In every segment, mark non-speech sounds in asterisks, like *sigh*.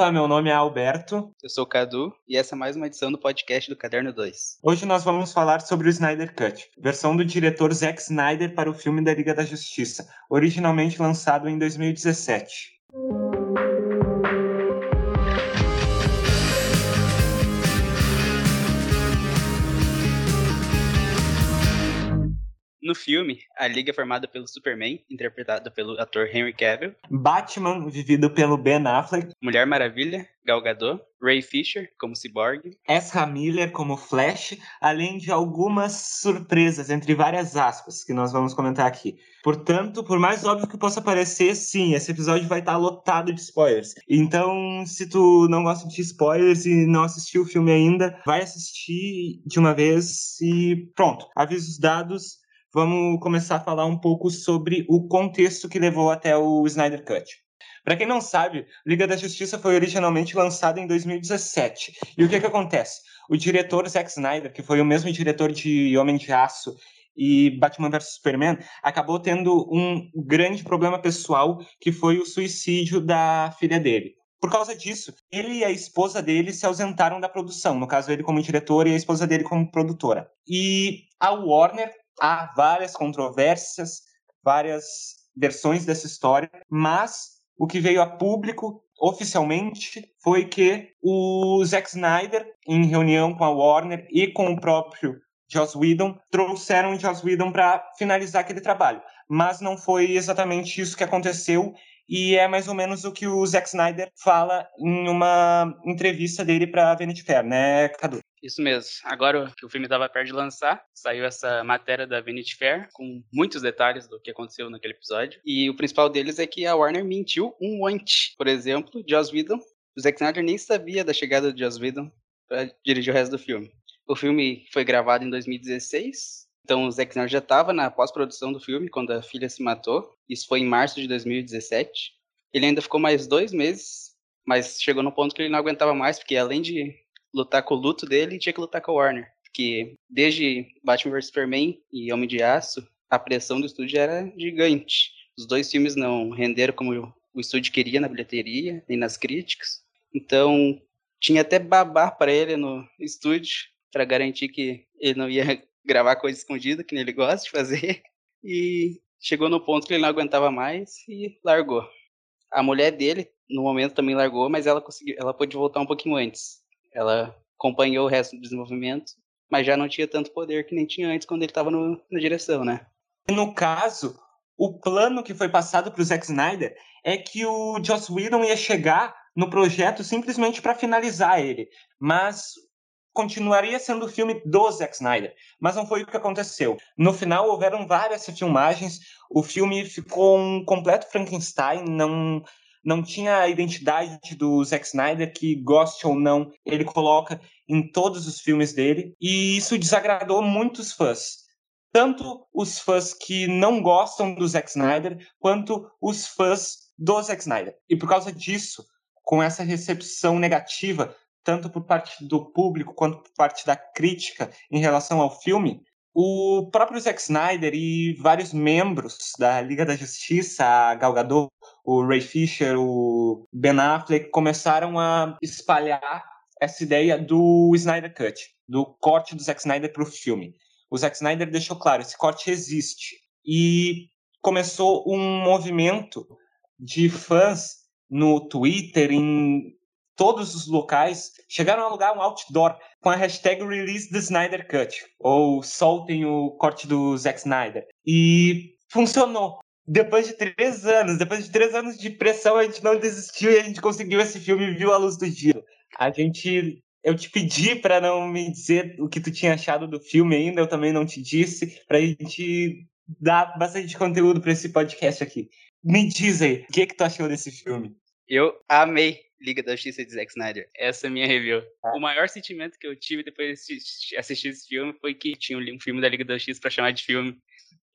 Opa, meu nome é Alberto. Eu sou o Cadu e essa é mais uma edição do podcast do Caderno 2. Hoje nós vamos falar sobre o Snyder Cut, versão do diretor Zack Snyder para o filme da Liga da Justiça, originalmente lançado em 2017. No filme, a Liga é formada pelo Superman, interpretado pelo ator Henry Cavill. Batman, vivido pelo Ben Affleck. Mulher Maravilha, Gal Gadot. Ray Fisher, como Cyborg. Ezra Miller, como Flash, além de algumas surpresas, entre várias aspas, que nós vamos comentar aqui. Portanto, por mais óbvio que possa parecer, sim, esse episódio vai estar lotado de spoilers. Então, se tu não gosta de spoilers e não assistiu o filme ainda, vai assistir de uma vez e pronto. Avisos dados, vamos começar a falar um pouco sobre o contexto que levou até o Snyder Cut. Para quem não sabe, Liga da Justiça foi originalmente lançada em 2017. E o que, que acontece? O diretor Zack Snyder, que foi o mesmo diretor de Homem de Aço e Batman vs Superman, acabou tendo um grande problema pessoal, que foi o suicídio da filha dele. Por causa disso, ele e a esposa dele se ausentaram da produção, no caso ele como diretor e a esposa dele como produtora. E a Warner há várias controvérsias, várias versões dessa história, mas o que veio a público oficialmente foi que o Zack Snyder, em reunião com a Warner e com o próprio Joss Whedon, trouxeram o Joss Whedon para finalizar aquele trabalho. Mas não foi exatamente isso que aconteceu e é mais ou menos o que o Zack Snyder fala em uma entrevista dele para Vanity Fair, né, Cadu? Isso mesmo. Agora que o filme estava perto de lançar, saiu essa matéria da Vanity Fair com muitos detalhes do que aconteceu naquele episódio. E o principal deles é que a Warner mentiu um monte. Por exemplo, Joss Whedon. O Zack Snyder nem sabia da chegada de Joss Whedon para dirigir o resto do filme. O filme foi gravado em 2016, então o Zack Snyder já estava na pós-produção do filme quando a filha se matou. Isso foi em março de 2017. Ele ainda ficou mais dois meses, mas chegou no ponto que ele não aguentava mais, porque além de lutar com o luto dele, tinha que lutar com a Warner. Porque desde Batman vs Superman e Homem de Aço, a pressão do estúdio era gigante. Os dois filmes não renderam como o estúdio queria na bilheteria, nem nas críticas. Então, tinha até babar para ele no estúdio, para garantir que ele não ia *laughs* gravar coisa escondida, que nem ele gosta de fazer. E chegou no ponto que ele não aguentava mais e largou. A mulher dele, no momento, também largou, mas ela conseguiu, ela pôde voltar um pouquinho antes. Ela acompanhou o resto do desenvolvimento, mas já não tinha tanto poder que nem tinha antes quando ele estava na direção, né? No caso, o plano que foi passado para o Zack Snyder é que o Joss Whedon ia chegar no projeto simplesmente para finalizar ele, mas continuaria sendo o filme do Zack Snyder, mas não foi o que aconteceu. No final houveram várias filmagens, o filme ficou um completo Frankenstein, não não tinha a identidade do Zack Snyder que goste ou não, ele coloca em todos os filmes dele, e isso desagradou muitos fãs. Tanto os fãs que não gostam do Zack Snyder, quanto os fãs do Zack Snyder. E por causa disso, com essa recepção negativa, tanto por parte do público quanto por parte da crítica em relação ao filme, o próprio Zack Snyder e vários membros da Liga da Justiça, a Gal Gadot, o Ray Fisher, o Ben Affleck, começaram a espalhar essa ideia do Snyder Cut, do corte do Zack Snyder para o filme. O Zack Snyder deixou claro, esse corte existe. E começou um movimento de fãs no Twitter, em todos os locais chegaram a alugar um outdoor com a hashtag Release the Snyder Cut, ou soltem o corte do Zack Snyder. E funcionou. Depois de três anos, depois de três anos de pressão, a gente não desistiu e a gente conseguiu esse filme e viu a luz do dia. A gente. Eu te pedi para não me dizer o que tu tinha achado do filme ainda, eu também não te disse, pra gente dar bastante conteúdo para esse podcast aqui. Me diz aí, o que, que tu achou desse filme? Eu amei Liga da Justiça de Zack Snyder. Essa é a minha review. Ah. O maior sentimento que eu tive depois de assistir esse filme foi que tinha um filme da Liga da Justiça para chamar de filme.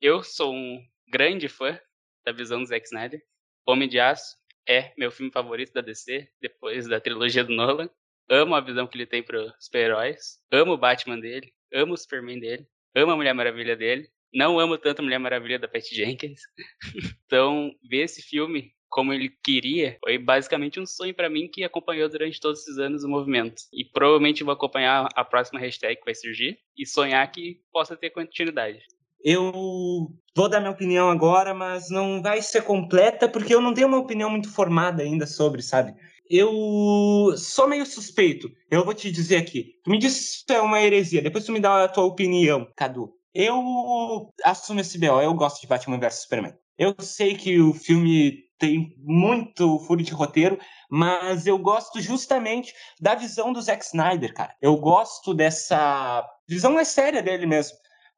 Eu sou um grande fã da visão do Zack Snyder. Homem de Aço é meu filme favorito da DC, depois da trilogia do Nolan. Amo a visão que ele tem para super-heróis. Amo o Batman dele. Amo o Superman dele. Amo a Mulher Maravilha dele. Não amo tanto a Mulher Maravilha da Patty Jenkins. *laughs* então, ver esse filme como ele queria, foi basicamente um sonho para mim que acompanhou durante todos esses anos o movimento. E provavelmente vou acompanhar a próxima hashtag que vai surgir e sonhar que possa ter continuidade. Eu vou dar minha opinião agora, mas não vai ser completa porque eu não tenho uma opinião muito formada ainda sobre, sabe? Eu sou meio suspeito. Eu vou te dizer aqui. Tu me disse que isso é uma heresia. Depois tu me dá a tua opinião, Cadu. Eu assumo esse BO. Eu gosto de Batman vs Superman. Eu sei que o filme tem muito furo de roteiro, mas eu gosto justamente da visão do Zack Snyder, cara. Eu gosto dessa visão mais séria dele mesmo.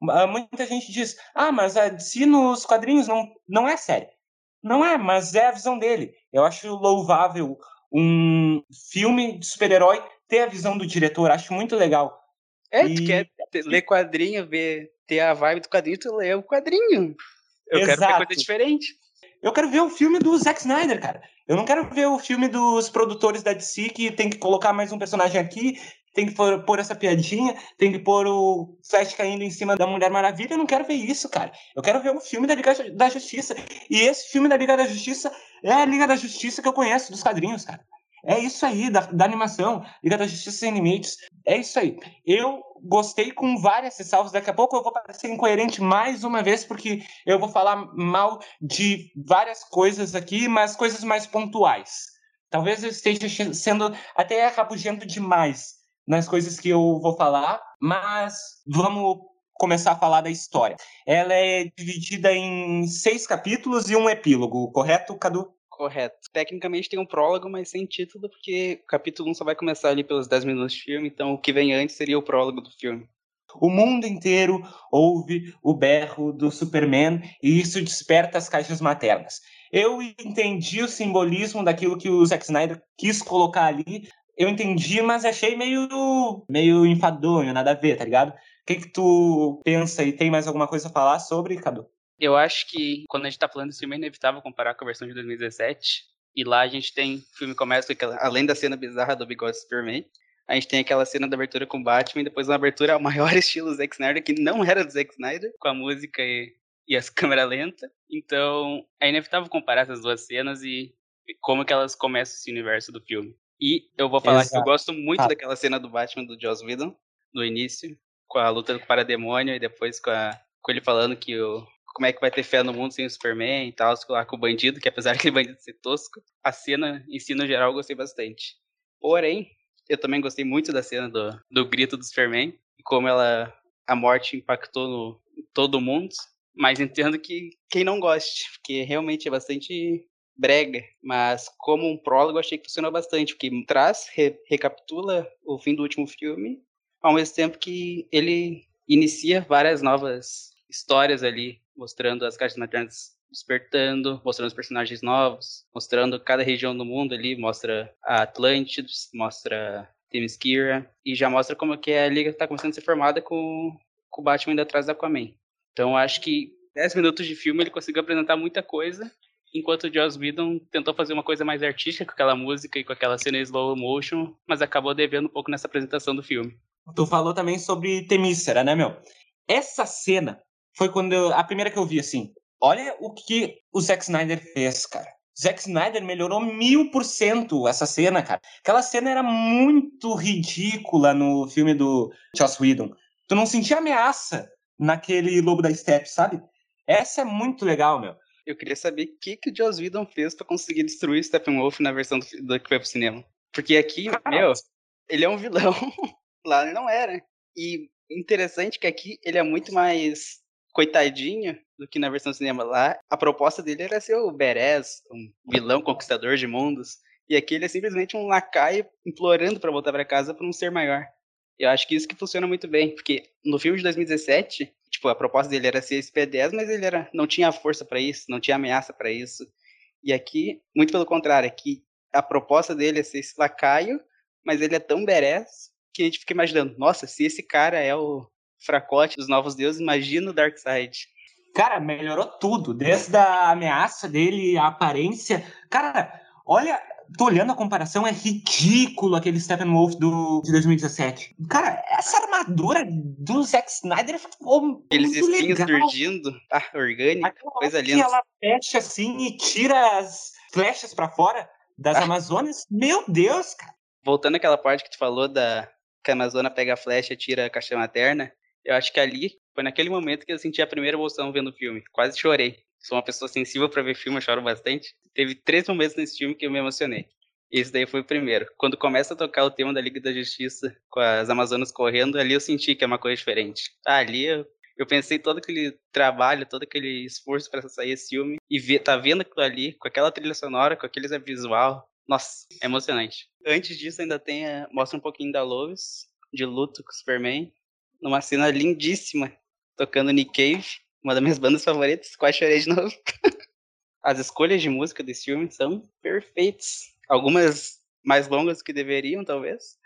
Ah, muita gente diz, ah, mas a DC nos quadrinhos não, não é séria. Não é, mas é a visão dele. Eu acho louvável um filme de super-herói ter a visão do diretor, acho muito legal. É, e... tu quer ler quadrinho, ver, ter a vibe do quadrinho, tu lê o quadrinho. Eu Exato. quero ver coisa diferente. Eu quero ver o filme do Zack Snyder, cara. Eu não quero ver o filme dos produtores da DC que tem que colocar mais um personagem aqui, tem que pôr, essa piadinha, tem que pôr o Flash caindo em cima da Mulher Maravilha. Eu não quero ver isso, cara. Eu quero ver o filme da Liga da Justiça. E esse filme da Liga da Justiça é a Liga da Justiça que eu conheço dos quadrinhos, cara. É isso aí, da, da animação, Liga da Justiça Sem Limites. É isso aí. Eu gostei com várias ressalvas. Daqui a pouco eu vou parecer incoerente mais uma vez, porque eu vou falar mal de várias coisas aqui, mas coisas mais pontuais. Talvez eu esteja sendo até rabugento demais nas coisas que eu vou falar, mas vamos começar a falar da história. Ela é dividida em seis capítulos e um epílogo, correto, Cadu? Correto. Tecnicamente tem um prólogo, mas sem título, porque o capítulo 1 só vai começar ali pelos 10 minutos de filme, então o que vem antes seria o prólogo do filme. O mundo inteiro ouve o berro do Superman e isso desperta as caixas maternas. Eu entendi o simbolismo daquilo que o Zack Snyder quis colocar ali. Eu entendi, mas achei meio, meio enfadonho, nada a ver, tá ligado? O que, que tu pensa e tem mais alguma coisa a falar sobre, Cadu? Eu acho que quando a gente tá falando desse filme é inevitável comparar com a versão de 2017. E lá a gente tem, o filme começa com aquela, além da cena bizarra do bigode Superman, a gente tem aquela cena da abertura com Batman e depois uma abertura ao maior *laughs* estilo Zack Snyder, que não era do Zack Snyder, com a música e, e as *laughs* câmera lenta. Então, é inevitável comparar essas duas cenas e como que elas começam esse universo do filme. E eu vou falar Exato. que eu gosto muito ah. daquela cena do Batman do Joss Whedon, no início, com a luta com o parademônio e depois com, a, com ele falando que o, como é que vai ter fé no mundo sem o Superman e tal, lá com o bandido, que apesar *laughs* daquele bandido ser tosco, a cena em si, no geral, eu gostei bastante. Porém, eu também gostei muito da cena do, do grito do Superman, e como ela, a morte impactou no, todo mundo, mas entendo que quem não goste, porque realmente é bastante brega, mas como um prólogo achei que funcionou bastante, porque traz, re, recapitula o fim do último filme, ao mesmo tempo que ele inicia várias novas histórias ali mostrando as caixas maternas despertando, mostrando os personagens novos, mostrando cada região do mundo ali, mostra a Atlantis, mostra Themyscira, e já mostra como que a liga está começando a ser formada com, com o Batman indo atrás da Aquaman. Então acho que 10 minutos de filme ele conseguiu apresentar muita coisa, enquanto o Joss Whedon tentou fazer uma coisa mais artística com aquela música e com aquela cena slow motion, mas acabou devendo um pouco nessa apresentação do filme. Tu falou também sobre Temícera, né, meu? Essa cena foi quando eu, a primeira que eu vi, assim. Olha o que o Zack Snyder fez, cara. Zack Snyder melhorou mil por cento essa cena, cara. Aquela cena era muito ridícula no filme do Joss Whedon. Tu não sentia ameaça naquele Lobo da Steppe, sabe? Essa é muito legal, meu. Eu queria saber o que, que o Joss Whedon fez para conseguir destruir Steppenwolf na versão do, do que foi pro cinema. Porque aqui, meu, ele é um vilão. *laughs* Lá ele não era. E interessante que aqui ele é muito mais coitadinho do que na versão cinema lá. A proposta dele era ser o Beres, um vilão conquistador de mundos. E aqui ele é simplesmente um lacaio implorando para voltar para casa por um ser maior. Eu acho que isso que funciona muito bem, porque no filme de 2017, tipo, a proposta dele era ser esse P10, mas ele era, não tinha força para isso, não tinha ameaça para isso. E aqui, muito pelo contrário, aqui a proposta dele é ser esse lacaio, mas ele é tão Beres que a gente fica imaginando, nossa, se esse cara é o fracote dos novos deuses, imagina o Darkseid. Cara, melhorou tudo, desde a ameaça dele, a aparência. Cara, olha, tô olhando a comparação, é ridículo aquele Steppenwolf do, de 2017. Cara, essa armadura do Zack Snyder ficou Aqueles espinhos legal. surgindo, ah, orgânico, Aquela coisa linda. ela fecha assim e tira as, flechas para fora das ah. Amazonas. Meu Deus, cara. Voltando àquela parte que tu falou da que a Amazona pega a flecha e tira a caixa materna, eu acho que ali foi naquele momento que eu senti a primeira emoção vendo o filme. Quase chorei. Sou uma pessoa sensível para ver filme, eu choro bastante. Teve três momentos nesse filme que eu me emocionei. Esse daí foi o primeiro. Quando começa a tocar o tema da Liga da Justiça, com as Amazonas correndo, ali eu senti que é uma coisa diferente. Ah, ali eu, eu pensei todo aquele trabalho, todo aquele esforço para sair esse filme e ver, tá vendo aquilo ali, com aquela trilha sonora, com aquele visual. Nossa, é emocionante. Antes disso, ainda tem a, mostra um pouquinho da Lois, de luto com o Superman, numa cena lindíssima, tocando Nick Cave, uma das minhas bandas favoritas, quase chorei de novo. *laughs* As escolhas de música desse filme são perfeitas. Algumas mais longas do que deveriam, talvez.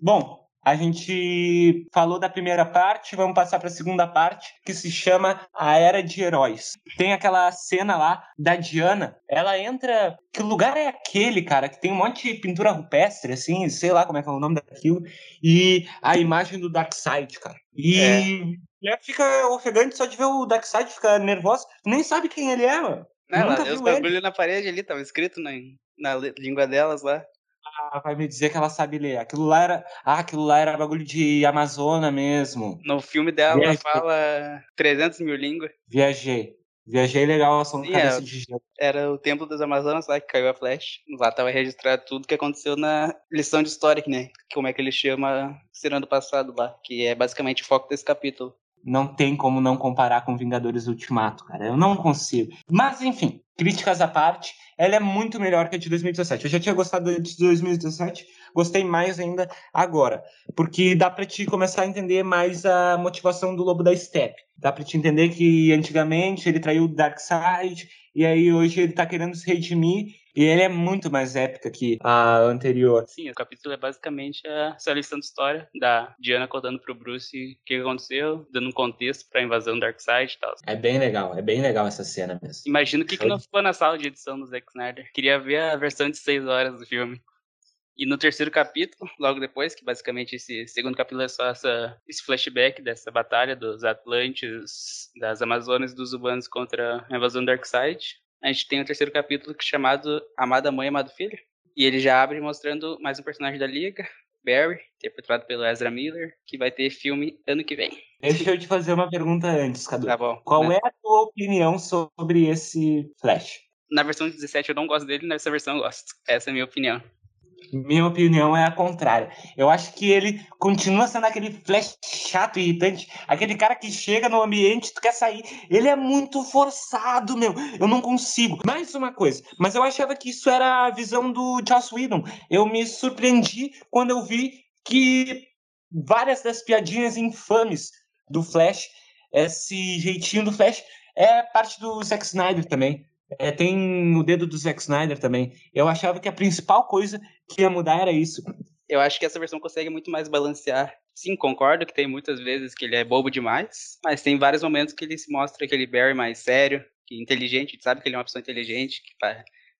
Bom, a gente falou da primeira parte, vamos passar para a segunda parte, que se chama A Era de Heróis. Tem aquela cena lá da Diana, ela entra. Que lugar é aquele, cara? Que tem um monte de pintura rupestre, assim, sei lá como é que é o nome daquilo, e a imagem do Darkseid, cara. E. É. Ela fica ofegante só de ver o Darkseid ficar nervosa. Nem sabe quem ele é, mano. Não, ela, os bagulho na parede ali, tava escrito na, na língua delas lá. Vai me dizer que ela sabe ler. Aquilo lá era. Ah, aquilo lá era bagulho de Amazônia mesmo. No filme dela Viajei. ela fala 300 mil línguas. Viajei. Viajei legal, só Sim, cabeça é, de gelo. Era o Templo das Amazonas lá que caiu a flecha. Lá tava registrado tudo que aconteceu na lição de história, né? Como é que ele chama cena do passado lá, que é basicamente o foco desse capítulo não tem como não comparar com Vingadores Ultimato, cara. Eu não consigo. Mas, enfim, críticas à parte, ela é muito melhor que a de 2017. Eu já tinha gostado de 2017, gostei mais ainda agora. Porque dá pra te começar a entender mais a motivação do Lobo da Steppe. Dá pra te entender que antigamente ele traiu o Darkseid, e aí hoje ele tá querendo se redimir e ele é muito mais épica que a anterior. Sim, o capítulo é basicamente essa lição de história da Diana contando pro Bruce o que aconteceu, dando um contexto pra invasão do Darkseid e tal. É bem legal, é bem legal essa cena mesmo. Imagino o que, que não ficou na sala de edição do Zack Snyder. Queria ver a versão de 6 horas do filme. E no terceiro capítulo, logo depois, que basicamente esse segundo capítulo é só essa, esse flashback dessa batalha dos Atlantes, das Amazonas e dos Humanos contra a invasão do Darkseid, a gente tem o terceiro capítulo é chamado Amada Mãe, Amado Filho. E ele já abre mostrando mais um personagem da Liga, Barry, interpretado pelo Ezra Miller, que vai ter filme ano que vem. Deixa eu te fazer uma pergunta antes, Cadu. Tá bom. Qual né? é a tua opinião sobre esse Flash? Na versão 17 eu não gosto dele, nessa versão eu gosto. Essa é a minha opinião. Minha opinião é a contrária. Eu acho que ele continua sendo aquele flash chato e irritante. Aquele cara que chega no ambiente, tu quer sair. Ele é muito forçado, meu. Eu não consigo. Mais uma coisa. Mas eu achava que isso era a visão do Joss Whedon. Eu me surpreendi quando eu vi que várias das piadinhas infames do Flash, esse jeitinho do Flash, é parte do Zack Snyder também. É, tem o dedo do Zack Snyder também. Eu achava que a principal coisa que ia mudar era isso. Eu acho que essa versão consegue muito mais balancear. Sim, concordo que tem muitas vezes que ele é bobo demais, mas tem vários momentos que ele se mostra aquele Barry mais sério, que inteligente, sabe que ele é uma pessoa inteligente, que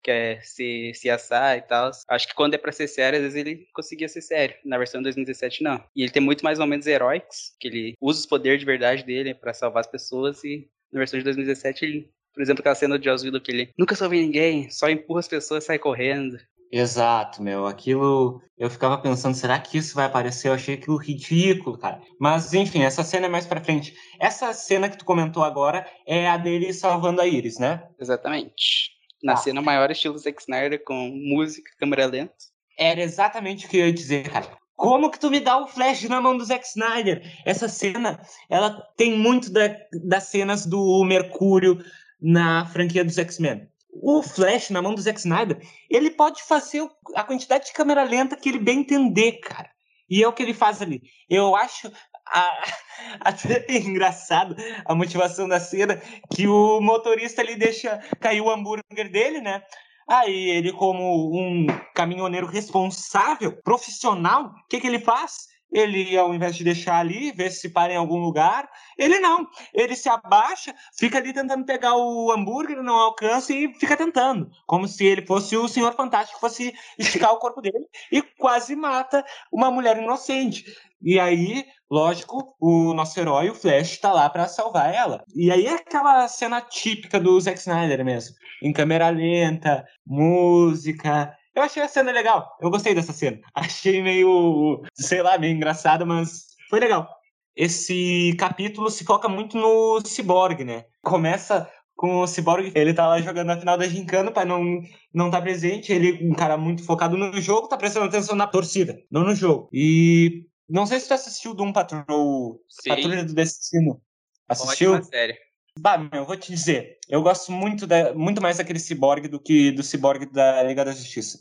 quer se, se assar e tal. Acho que quando é pra ser sério, às vezes ele conseguia ser sério. Na versão 2017, não. E ele tem muito mais momentos heróicos, que ele usa os poderes de verdade dele para salvar as pessoas, e na versão de 2017 ele por exemplo, aquela cena de Joss Whedon que ele nunca soube ninguém, só empurra as pessoas e sai correndo. Exato, meu. Aquilo eu ficava pensando, será que isso vai aparecer? Eu achei aquilo ridículo, cara. Mas enfim, essa cena é mais pra frente. Essa cena que tu comentou agora é a dele salvando a Iris, né? Exatamente. Na ah. cena maior, estilo Zack Snyder, com música, câmera lenta. Era exatamente o que eu ia dizer, cara. Como que tu me dá o flash na mão do Zack Snyder? Essa cena, ela tem muito da, das cenas do Mercúrio, na franquia dos X-Men. O Flash, na mão do Zack Snyder, ele pode fazer a quantidade de câmera lenta que ele bem entender, cara. E é o que ele faz ali. Eu acho a, *laughs* até engraçado a motivação da cena que o motorista ali deixa cair o hambúrguer dele, né? Aí ele, como um caminhoneiro responsável, profissional, o que, que ele faz? Ele, ao invés de deixar ali, ver se para em algum lugar, ele não. Ele se abaixa, fica ali tentando pegar o hambúrguer, não alcança e fica tentando. Como se ele fosse o Senhor Fantástico, fosse esticar o corpo dele e quase mata uma mulher inocente. E aí, lógico, o nosso herói, o Flash, tá lá para salvar ela. E aí é aquela cena típica do Zack Snyder mesmo. Em câmera lenta, música, eu achei a cena legal. Eu gostei dessa cena. *laughs* Achei meio, sei lá, meio engraçada, mas foi legal. Esse capítulo se foca muito no Cyborg, né? Começa com o Cyborg, ele tá lá jogando na final da gincana, para não não tá presente, ele um cara muito focado no jogo, tá prestando atenção na torcida, não no jogo. E não sei se tu assistiu Doom Patrol, Sim. Patrulha do Destino. Assistiu? Ótima série. Bah, meu, vou te dizer, eu gosto muito, da, muito mais daquele ciborgue do que do ciborgue da Liga da Justiça.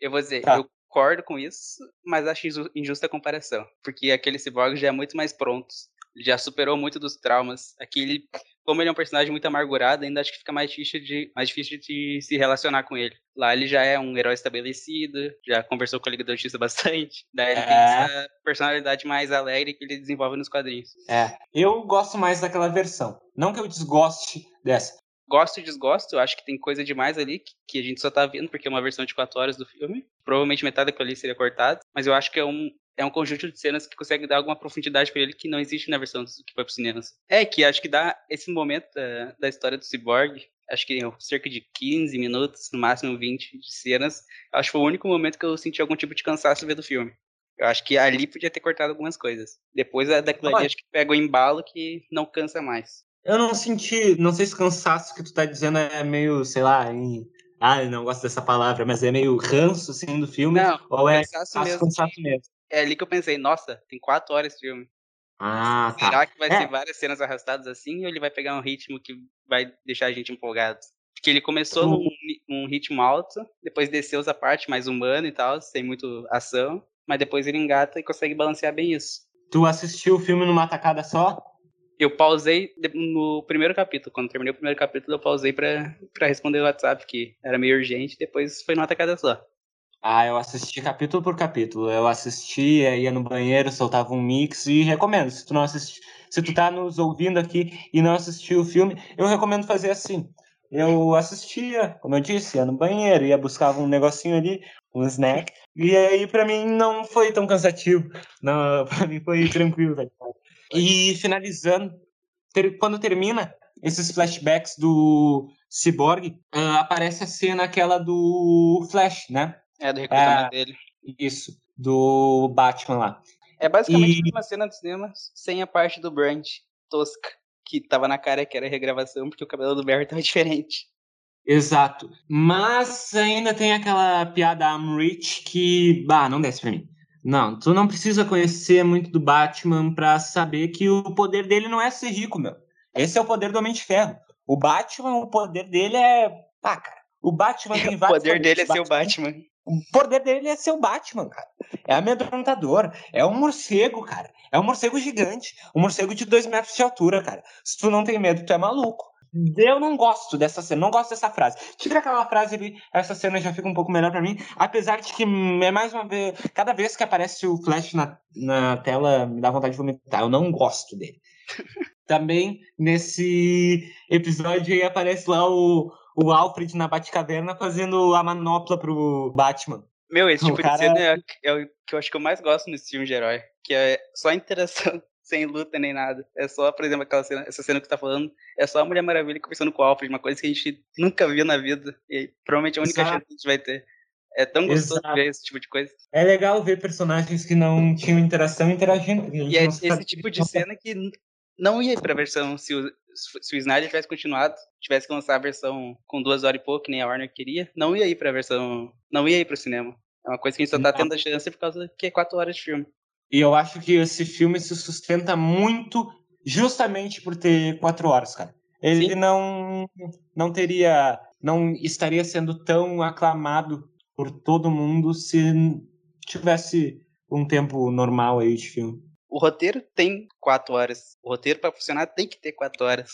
Eu vou dizer, tá. eu concordo com isso, mas acho injusta a comparação. Porque aquele ciborgue já é muito mais pronto. Já superou muito dos traumas. Aquele como ele é um personagem muito amargurado, ainda acho que fica mais difícil de, mais difícil de se relacionar com ele. Lá ele já é um herói estabelecido, já conversou com a Liga da Justiça *laughs* bastante. Daí ele é. tem essa personalidade mais alegre que ele desenvolve nos quadrinhos. É, eu gosto mais daquela versão. Não que eu desgoste dessa. Gosto e desgosto, acho que tem coisa demais ali que, que a gente só tá vendo porque é uma versão de 4 horas do filme. Provavelmente metade daquilo ali seria cortado, mas eu acho que é um, é um conjunto de cenas que consegue dar alguma profundidade para ele que não existe na versão que foi pro cinema. É que acho que dá esse momento da, da história do Cyborg, acho que cerca de 15 minutos, no máximo 20 de cenas. Acho que foi o único momento que eu senti algum tipo de cansaço vendo o filme. Eu acho que ali podia ter cortado algumas coisas. Depois daquilo ali, acho que pega o embalo que não cansa mais. Eu não senti, não sei se cansaço que tu tá dizendo é meio, sei lá, em ah, não gosto dessa palavra, mas é meio ranço, assim, do filme? Não, ou é cansaço, mesmo, cansaço mesmo? É ali que eu pensei, nossa, tem quatro horas de filme. Ah, tá. Será que vai é. ser várias cenas arrastadas assim ou ele vai pegar um ritmo que vai deixar a gente empolgado? Porque ele começou num, num ritmo alto, depois desceu essa parte mais humana e tal, sem muito ação, mas depois ele engata e consegue balancear bem isso. Tu assistiu o filme numa tacada só? Eu pausei no primeiro capítulo. Quando terminei o primeiro capítulo, eu pausei pra, pra responder o WhatsApp, que era meio urgente, depois foi numa tacada só. Ah, eu assisti capítulo por capítulo. Eu assistia, ia no banheiro, soltava um mix e recomendo. Se tu não assistir, se tu tá nos ouvindo aqui e não assistiu o filme, eu recomendo fazer assim. Eu assistia, como eu disse, ia no banheiro, ia buscar um negocinho ali, um snack, e aí para mim não foi tão cansativo. Não, *laughs* para mim foi tranquilo, velho. E finalizando, ter, quando termina esses flashbacks do Cyborg, uh, aparece a cena aquela do Flash, né? É, do recrutamento é, dele. Isso, do Batman lá. É basicamente e... uma cena de cinema sem a parte do Brand tosca, que tava na cara que era regravação, porque o cabelo do Barry tava *laughs* diferente. Exato. Mas ainda tem aquela piada I'm rich que, bah, não desce pra mim. Não, tu não precisa conhecer muito do Batman pra saber que o poder dele não é ser rico, meu. Esse é o poder do Homem de Ferro. O Batman, o poder dele é. Ah, cara. O Batman *laughs* tem vários. o poder dele é ser o Batman. O poder dele é ser o Batman, cara. É amedrontador. É um morcego, cara. É um morcego gigante. Um morcego de dois metros de altura, cara. Se tu não tem medo, tu é maluco. Eu não gosto dessa cena, não gosto dessa frase. Tira aquela frase ali, essa cena já fica um pouco melhor para mim. Apesar de que é mais uma vez, cada vez que aparece o Flash na, na tela, me dá vontade de vomitar. Eu não gosto dele. *laughs* Também nesse episódio aí aparece lá o, o Alfred na Batcaverna fazendo a manopla pro Batman. Meu, esse tipo cara... de cena é, é, o que eu acho que eu mais gosto nesse filme de herói. Que é só interação, *laughs* sem luta nem nada. É só, por exemplo, aquela cena, essa cena que você tá falando, é só a Mulher Maravilha conversando com o Alfred, uma coisa que a gente nunca viu na vida. E provavelmente a única Exato. chance que a gente vai ter. É tão gostoso Exato. ver esse tipo de coisa. É legal ver personagens que não tinham interação interagindo. E é esse tipo de cena que não ia pra versão se o, se o Snyder tivesse continuado, tivesse que lançar a versão com duas horas e pouco, que nem a Warner queria, não ia ir pra versão. Não ia ir pro cinema. É uma coisa que a gente só tá tendo a chance por causa que é quatro horas de filme. E eu acho que esse filme se sustenta muito justamente por ter quatro horas, cara. Ele Sim. não não teria, não estaria sendo tão aclamado por todo mundo se tivesse um tempo normal aí de filme. O roteiro tem quatro horas. O roteiro, para funcionar, tem que ter quatro horas.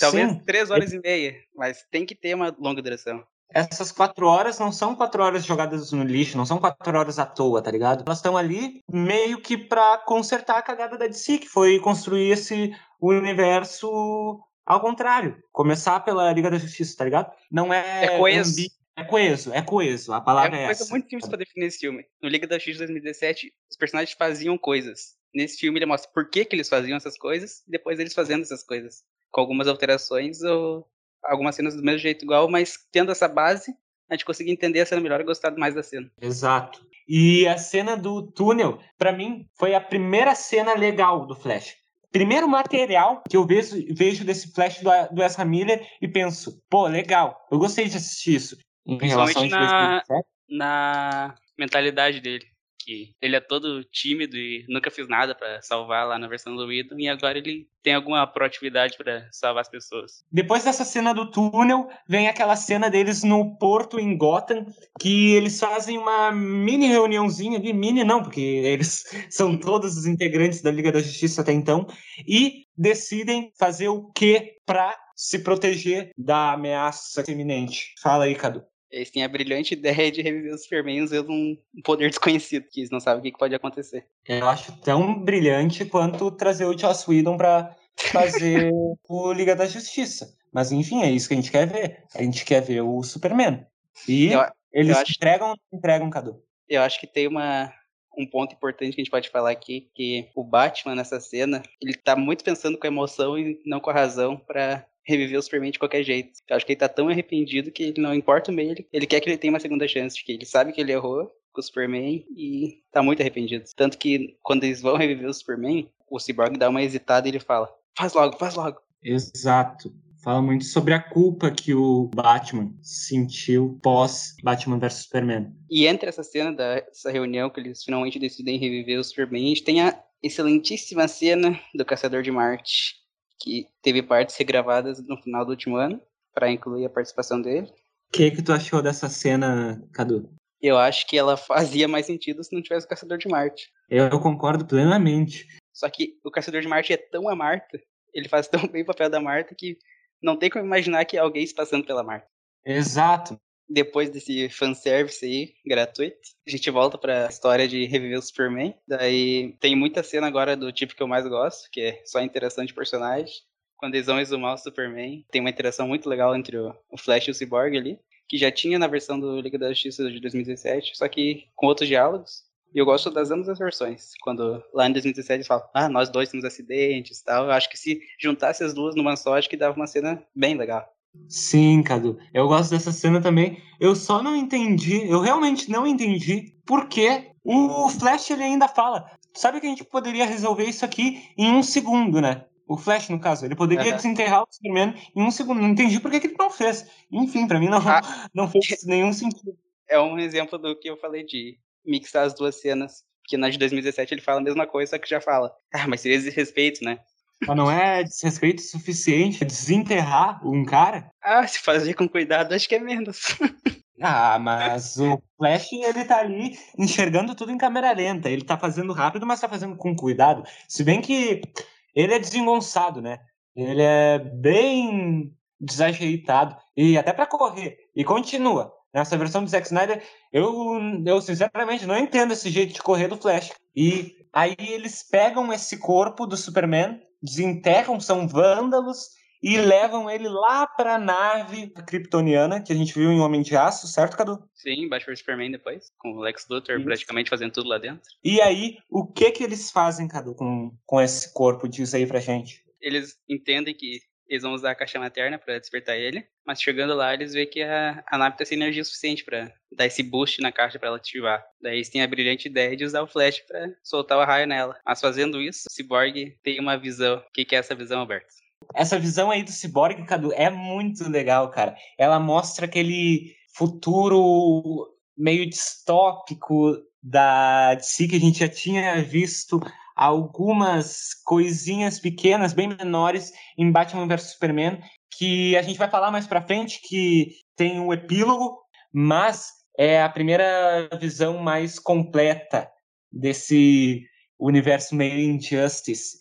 Talvez Sim. três horas e meia, mas tem que ter uma longa duração. essas quatro horas não são quatro horas jogadas no lixo, não são quatro horas à toa, tá ligado? Elas estão ali meio que pra consertar a cagada da DC, que foi construir esse universo ao contrário. Começar pela Liga da Justiça, tá ligado? Não é. É coeso. É coeso, é coeso. A palavra é, é uma coisa essa. muito simples pra definir esse filme. No Liga da Justiça 2017, os personagens faziam coisas. Nesse filme ele mostra por que, que eles faziam essas coisas e depois eles fazendo essas coisas. Com algumas alterações ou algumas cenas do mesmo jeito igual, mas tendo essa base, a gente conseguia entender a cena melhor e gostar mais da cena. Exato. E a cena do túnel, pra mim, foi a primeira cena legal do Flash. Primeiro material que eu vejo, vejo desse Flash do, do Ezra Miller e penso, pô, legal, eu gostei de assistir isso. Em relação a na, 2017. na mentalidade dele. Que ele é todo tímido e nunca fez nada pra salvar lá na versão do Whedon, e agora ele tem alguma proatividade pra salvar as pessoas. Depois dessa cena do túnel, vem aquela cena deles no porto em Gotham, que eles fazem uma mini reuniãozinha ali, mini não, porque eles *laughs* são todos os integrantes da Liga da Justiça até então, e decidem fazer o que pra se proteger da ameaça iminente. Fala aí, Cadu. Eles têm a brilhante *laughs* ideia de reviver os Superman usando um poder desconhecido, que eles não sabem o que que pode acontecer. Eu acho tão brilhante quanto trazer o Joss Whedon pra fazer *laughs* o Liga da Justiça. Mas enfim, é isso que a gente quer ver. A gente quer ver o Superman. E Eu, eles eu acho- entregam entregam, Cadu? eu acho que tem uma, um ponto importante que a gente pode falar aqui, que o Batman nessa cena, ele tá muito pensando com a emoção e não com a razão pra reviver o Superman de qualquer jeito. Eu acho que ele tá tão arrependido que ele não importa o meio, ele, ele quer que ele tenha uma segunda chance, porque ele sabe que ele errou com o Superman e tá muito arrependido. Tanto que quando eles vão reviver o Superman, o Cyborg dá uma hesitada e ele fala: faz logo, faz logo. Exato. Fala muito sobre a culpa que o Batman sentiu pós Batman vs Superman. E entre essa cena dessa reunião que eles finalmente decidem reviver o Superman, a gente tem a excelentíssima cena do Caçador de Marte, que teve partes regravadas no final do último ano, para incluir a participação dele. O que, que tu achou dessa cena, Cadu? Eu acho que ela *laughs* fazia mais sentido se não tivesse o Caçador de Marte. Eu concordo plenamente. Só que o Caçador de Marte é tão a Marta, ele faz *laughs* tão bem o papel da Marta que não tem como imaginar que é alguém se passando pela Marta. Exato. Depois desse fanservice aí, gratuito, a gente volta pra história de reviver o Superman. Daí tem muita cena agora do tipo que eu mais gosto, que é só interação de personagem. Quando eles vão exumar o Superman, tem uma interação muito legal entre o Flash e o Cyborg ali, que já tinha na versão do Liga da Justiça de 2017, só que com outros diálogos. E eu gosto das ambas as versões. Quando lá em 2017 eles falam, ah, nós dois temos acidentes e tal. Eu acho que se juntasse as duas numa só, acho que dava uma cena bem legal. Sim, Cadu. Eu gosto dessa cena também. Eu só não entendi, eu realmente não entendi por que o Flash ele ainda fala. Sabe que a gente poderia resolver isso aqui em um segundo, né? O Flash, no caso, ele poderia Aham. desenterrar o Superman em um segundo. Não entendi por que, que ele não fez. Enfim, pra mim não, Ah. *laughs* não fez nenhum sentido. é um exemplo do que eu falei de mixar as duas cenas. Que na de 2017 ele fala a mesma coisa, só que já fala. Ah, mas seria desrespeito, né? Mas não é desrespeito suficiente desenterrar um cara? Ah, se fazer com cuidado, acho que é menos. *laughs* Ah, mas o Flash, ele tá ali enxergando tudo em câmera lenta. Ele tá fazendo rápido, mas tá fazendo com cuidado. Se bem que ele é desengonçado, né? Ele é bem desajeitado. E até pra correr. E continua. Nessa versão do Zack Snyder, eu, eu sinceramente não entendo esse jeito de correr do Flash. E aí eles pegam esse corpo do Superman, desenterram, são vândalos, e levam ele lá pra nave kryptoniana que a gente viu em Homem de Aço, certo, Cadu? Sim, Batman Superman depois, com o Lex Luthor Isso. praticamente fazendo tudo lá dentro. E aí, o que que eles fazem, Cadu, com, com esse corpo? Diz aí pra gente. Eles entendem que eles vão usar a caixa materna pra despertar ele, mas chegando lá eles veem que a, a nave tá sem energia suficiente pra dar esse boost na caixa pra ela ativar. Daí eles têm a brilhante ideia de usar o Flash pra soltar o raio nela. Mas fazendo isso, o Cyborg tem uma visão. O que, que é essa visão, Alberto? Essa visão aí do Cyborg, Cadu, é muito legal, cara. Ela mostra aquele futuro meio distópico da DC que a gente já tinha visto algumas coisinhas pequenas, bem menores, em Batman vs Superman, que a gente vai falar mais pra frente, que tem o epílogo, mas é a primeira visão mais completa desse universo meio Injustice.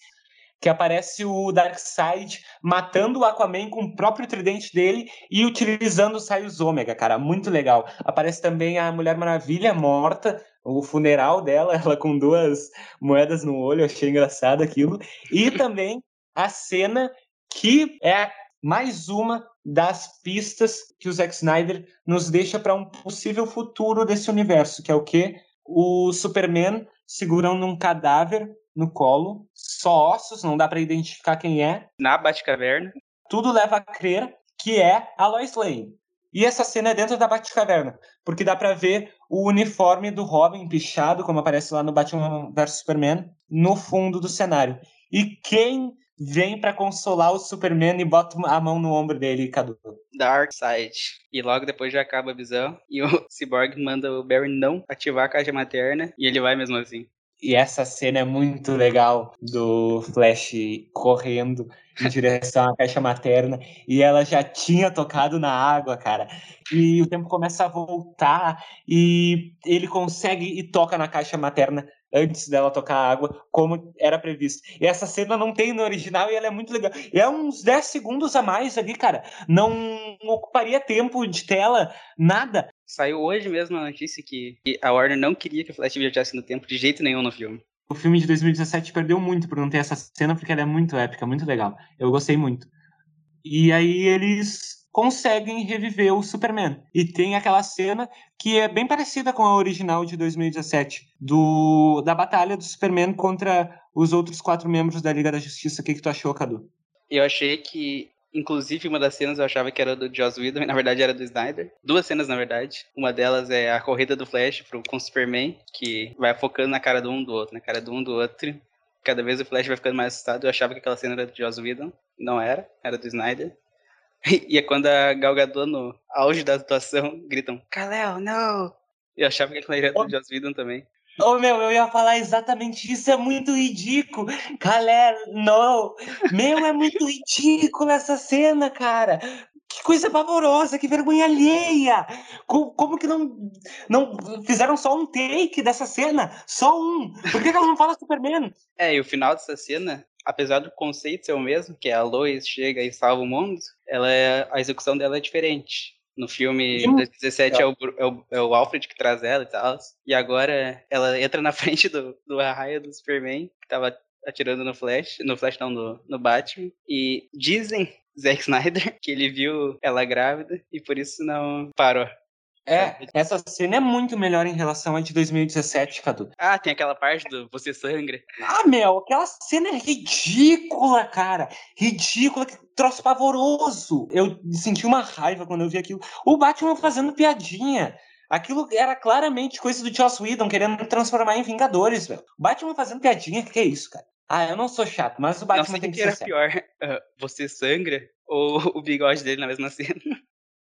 que aparece o Darkseid matando o Aquaman com o próprio tridente dele e utilizando os raios ômega, cara, muito legal. Aparece também a Mulher Maravilha morta, o funeral dela, *laughs* ela com duas moedas no olho, achei engraçado aquilo. E também a cena que é mais uma das pistas que o Zack Snyder nos deixa para um possível futuro desse universo, que é o que o Superman segurando um cadáver no colo, só ossos, não dá para identificar quem é. Na Batcaverna. Tudo leva a crer que é a Lois Lane. E essa cena é dentro da Batcaverna, porque dá para ver o uniforme do Robin pichado, como aparece lá no Batman vs Superman, no fundo do cenário. E quem vem para consolar o Superman e bota a mão no ombro dele, Cadu. Dark. E logo depois já acaba a visão. E o *laughs* Cyborg manda o Barry não ativar a caixa materna. E ele vai mesmo assim. E essa cena é muito legal do Flash correndo em *laughs* direção à caixa materna e ela já tinha tocado na água, cara. E o tempo começa a voltar e ele consegue e toca na caixa materna antes dela tocar a água, como era previsto. E essa cena não tem no original e ela é muito legal. E é uns 10 segundos a mais ali, cara. Não ocuparia tempo de tela, nada. Saiu hoje mesmo a notícia que a Warner não queria que o Flash viajasse no tempo de jeito nenhum no filme. O filme de 2017 perdeu muito por não ter essa cena, porque ela é muito épica, muito legal. Eu gostei muito. E aí eles conseguem reviver o Superman. E tem aquela cena que é bem parecida com a original de 2017, do, da batalha do Superman contra os outros quatro membros da Liga da Justiça. O que, que tu achou, Cadu? Eu achei que, inclusive, uma das cenas eu achava que era do Joss Whedon, e na verdade era do Snyder. Duas cenas, na verdade. Uma delas é a corrida do Flash pro, com o Superman, que vai focando na cara do um do outro, na cara do um do outro. Cada vez o Flash vai ficando mais assustado. Eu achava que aquela cena era do Joss Whedon. Não era, era do Snyder. *laughs* E é quando a Gal Gadot, no auge da atuação, gritam, Kalel, não! Eu achava que aquilo era do Joss Whedon também. Ô, oh, meu, eu ia falar exatamente isso, é muito ridículo. Kalel, não! Meu, é muito ridículo essa cena, cara. Que coisa pavorosa, que vergonha alheia! Como, como, que não, não fizeram só um take dessa cena? Só um! Por que, que ela não fala Superman? É, e o final dessa cena apesar do conceito ser o mesmo, que a Lois chega e salva o mundo, ela é, a execução dela é diferente. No filme de 2017 é o, é, o, é o Alfred que traz ela e tal. E agora ela entra na *laughs* frente do, do arraio do Superman, que tava atirando no Flash, no Flash não, no, no Batman. E dizem, Zack Snyder, *laughs* que ele viu ela grávida e por isso não parou. É, essa cena é muito melhor em relação à de 2017, Cadu. Ah, tem aquela parte do Você Sangra. Ah, meu, aquela cena é ridícula, cara. Ridícula, que troço pavoroso. Eu senti uma raiva quando eu vi aquilo. O Batman fazendo piadinha. Aquilo era claramente coisa do Joss Whedon querendo transformar em Vingadores, velho. Batman fazendo piadinha, que, que é isso, cara? Ah, eu não sou chato, mas o Batman não tem que, que ser. era pior, uh, *laughs* você sangra ou o bigode dele na mesma cena?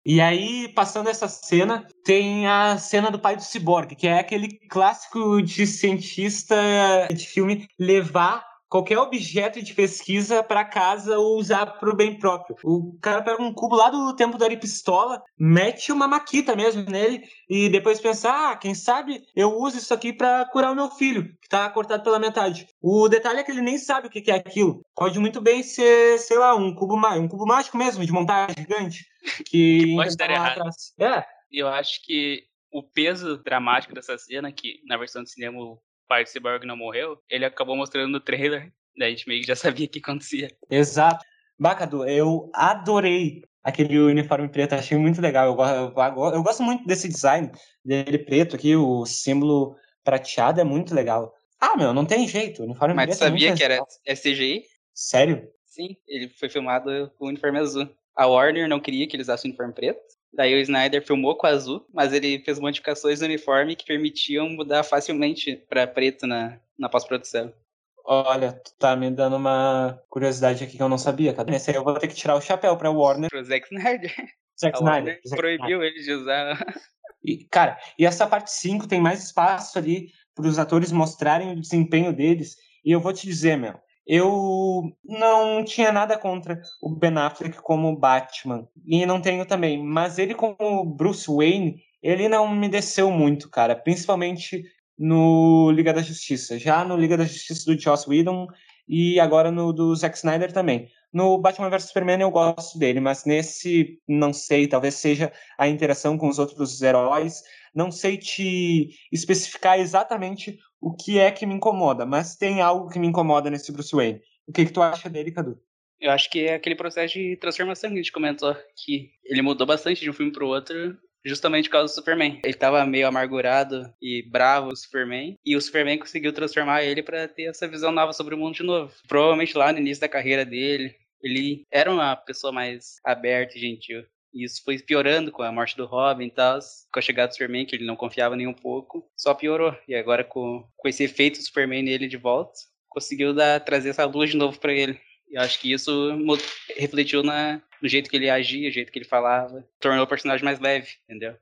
E aí, passando essa cena, tem a cena do pai do Cyborg, que é aquele clássico de cientista de filme levar qualquer objeto de pesquisa para casa ou usar para o bem próprio. O cara pega um cubo lá do tempo da pistola, mete uma maquita mesmo nele e depois pensa: ah, quem sabe eu uso isso aqui para curar o meu filho, que tá cortado pela metade. O detalhe é que ele nem sabe o que é aquilo. Pode muito bem ser, sei lá, um cubo, um cubo mágico mesmo, de montagem gigante. *laughs* Que, que pode dar errado. É. Eu acho que o peso dramático dessa cena, que na versão de cinema do Cyborg não morreu, ele acabou mostrando no trailer, daí a gente meio que já *laughs* sabia o que acontecia. Exato. Bacadu, eu adorei aquele uniforme preto, achei muito legal. Eu, eu, eu, gosto muito desse design dele preto aqui, o símbolo prateado é muito legal. Ah, meu, não tem jeito, o uniforme Mas preto sabia é que era CGI? Sério? Sim, ele foi filmado com o uniforme azul. A Warner não queria que eles usassem o uniforme preto, Daí o Snyder filmou com azul, mas ele fez modificações no uniforme que permitiam mudar facilmente para preto na, na pós-produção. Olha, tu tá me dando uma curiosidade aqui que eu não sabia, cara. Nesse aí eu vou ter que tirar o chapéu pra Warner. Pro Zack Snyder. *laughs* Zack Snyder. Zack proibiu Snyder. ele de usar. *laughs* E, cara, e essa parte 5 tem mais espaço ali para os atores mostrarem o desempenho deles. E eu vou te dizer, meu, eu não tinha nada contra o Ben Affleck como Batman. E não tenho também. Mas ele como Bruce Wayne, ele não me desceu muito, cara. Principalmente no Liga da Justiça. Já no Liga da Justiça do Joss Whedon, e agora no do Zack Snyder também. No Batman vs Superman eu gosto dele, mas nesse não sei, talvez seja a interação com os outros heróis. Não sei te especificar exatamente o que é que me incomoda, mas tem algo que me incomoda nesse Bruce Wayne. O que, que tu acha dele, Cadu? Eu acho que é aquele processo de transformação que a gente comentou, que ele mudou bastante de um filme pro outro, justamente por causa do Superman. Ele tava meio amargurado e bravo o Superman, e o Superman conseguiu transformar ele para ter essa visão nova sobre o mundo de novo. Provavelmente lá no início da carreira dele, ele era uma pessoa mais aberta e gentil. E isso foi piorando com a morte do Robin e tal, com a chegada do Superman, que ele não confiava nem um pouco, só piorou. E agora com, com esse efeito do Superman nele de volta, conseguiu dar, trazer essa luz de novo para ele. Eu acho que isso refletiu na, no jeito que ele agia, no jeito que ele falava, tornou o personagem mais leve, entendeu?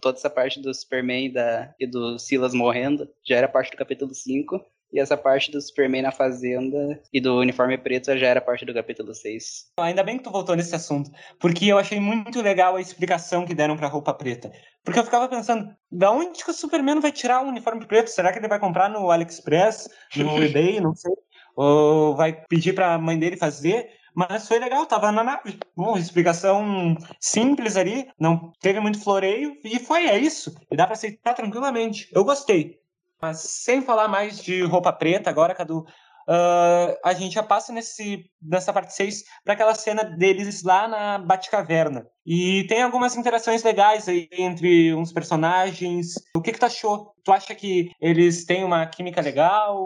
Toda essa parte do Superman e, da, e do Silas morrendo já era parte do capítulo 5, e essa parte do Superman na fazenda e do uniforme preto já era parte do capítulo 6. Ainda bem que tu voltou nesse assunto, porque eu achei muito legal a explicação que deram pra roupa preta. Porque eu ficava pensando, da onde que o Superman vai tirar o uniforme preto? Será que ele vai comprar no AliExpress, no *laughs* eBay, não sei? Ou vai pedir para a mãe dele fazer, mas foi legal, tava na nave. Bom, explicação simples ali, não teve muito floreio e foi, é isso. E dá para aceitar tranquilamente. Eu gostei. Mas sem falar mais de roupa preta agora, Cadu, uh, a gente já passa nesse, nessa parte 6 para aquela cena deles lá na Batcaverna. E tem algumas interações legais aí entre uns personagens. O que que tu achou? Tu acha que eles têm uma química legal?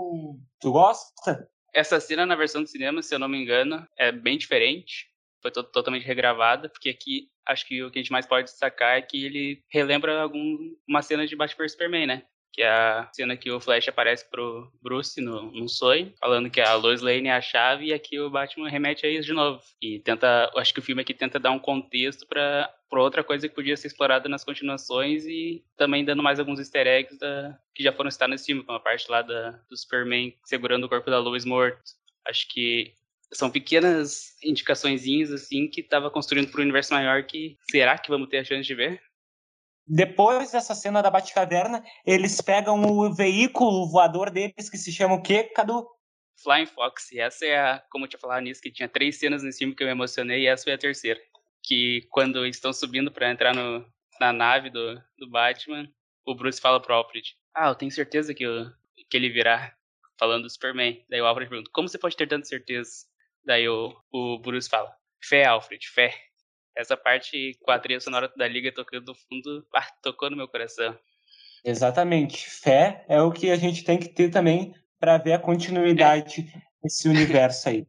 Tu gosta? Essa cena na versão do cinema, se eu não me engano, é bem diferente. Foi to totalmente regravada, porque aqui acho que o que a gente mais pode destacar é que ele relembra alguma cena de Batman Superman, né? que é a cena que o Flash aparece pro Bruce no, num sonho, falando que a Lois Lane é a chave, e aqui o Batman remete a isso de novo. E tenta, acho que o filme aqui tenta dar um contexto para para outra coisa que podia ser explorada nas continuações e também dando mais alguns easter eggs da, que já foram citados nesse filme, como a parte lá da, do Superman segurando o corpo da Lois morto. Acho que são pequenas indicaçõezinhas assim que estava construindo para o universo maior que será que vamos ter a chance de ver? Depois dessa cena da Batcaverna, eles pegam o veículo voador deles, que se chama o quê, Cadu? Flying Fox. Essa é a, como eu tinha falado nisso, que tinha três cenas nesse filme que eu me emocionei, e essa foi a terceira. Que quando estão subindo para entrar no, na nave do, do Batman, o Bruce fala pro Alfred, ah, eu tenho certeza que, eu, que ele virá, falando do Superman. Daí o Alfred pergunta, como você pode ter tanta certeza? Daí o, o Bruce fala, fé, Alfred, fé. Essa parte com a trilha sonora da Liga tocando no fundo, ah, tocou no meu coração. Exatamente. Fé é o que a gente tem que ter também para ver a continuidade é. desse universo aí.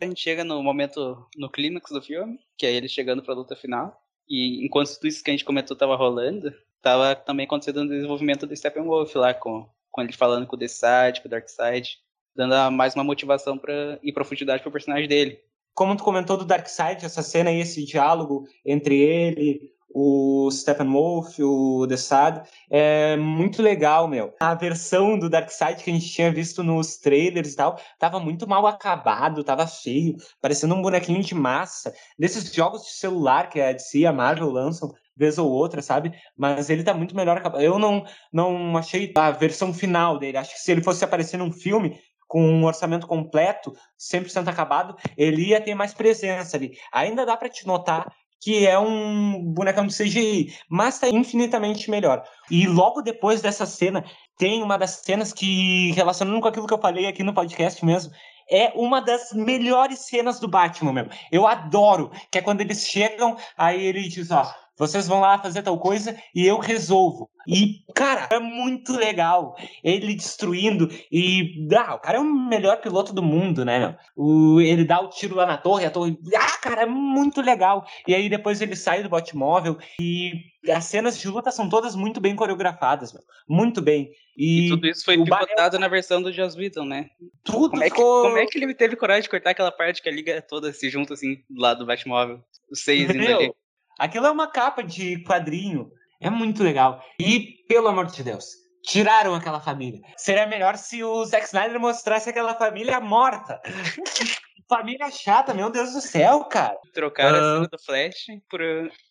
A gente chega no momento, no clímax do filme, que é ele chegando para a luta final. E enquanto tudo isso que a gente comentou tava rolando, tava também acontecendo o desenvolvimento do Steppenwolf lá, com, com ele falando com o The Side, com o Darkseid, dando mais uma motivação para ir profundidade pro personagem dele como tu comentou do Darkseid, essa cena e esse diálogo entre ele, o Steppenwolf, o The Sad, é muito legal, meu. A versão do Darkseid que a gente tinha visto nos trailers e tal, tava muito mal acabado, tava feio, parecendo um bonequinho de massa. Desses jogos de celular que a DC e a Marvel lançam, vez ou outra, sabe? Mas ele tá muito melhor acabado. Eu não, não achei a versão final dele. Acho que se ele fosse aparecer num filme, com um orçamento completo, 100% acabado, ele ia ter mais presença ali. Ainda dá para te notar que é um bonecão de CGI, mas está infinitamente melhor. E logo depois dessa cena, tem uma das cenas que, relacionando com aquilo que eu falei aqui no podcast mesmo, é uma das melhores cenas do Batman mesmo. Eu adoro, que é quando eles chegam, aí ele diz, ó, vocês vão lá fazer tal coisa e eu resolvo. E, cara, é muito legal. Ele destruindo e. Ah, o cara é o melhor piloto do mundo, né, O, ele dá o tiro lá na torre, a torre. Ah, cara, é muito legal. E aí depois ele sai do Batmóvel e as cenas de luta são todas muito bem coreografadas, meu. Muito bem. E, e tudo isso foi picotado na versão do Joss Whedon, né? Tudo como é, que, ficou... como é que ele teve coragem de cortar aquela parte que a liga toda se junta assim do lado do Batmóvel? Os seis *laughs* indo ali. Aquilo é uma capa de quadrinho. É muito legal. E, pelo amor de Deus, tiraram aquela família. Seria melhor se o Zack Snyder mostrasse aquela família morta. *laughs* família chata, meu Deus do céu, cara. Trocaram uh... a cena do Flash por,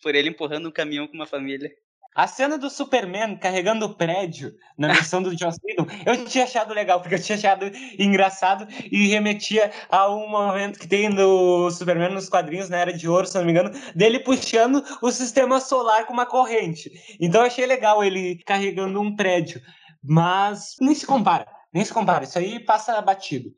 por ele empurrando um caminhão com uma família. A cena do Superman carregando o prédio na versão do Joss Whedon, eu tinha achado legal, porque eu tinha achado engraçado e remetia a um momento que tem no Superman nos quadrinhos, na Era de Ouro, se não me engano, dele puxando o sistema solar com uma corrente. Então eu achei legal ele carregando um prédio. Mas nem se compara, nem se compara. Isso aí passa batido.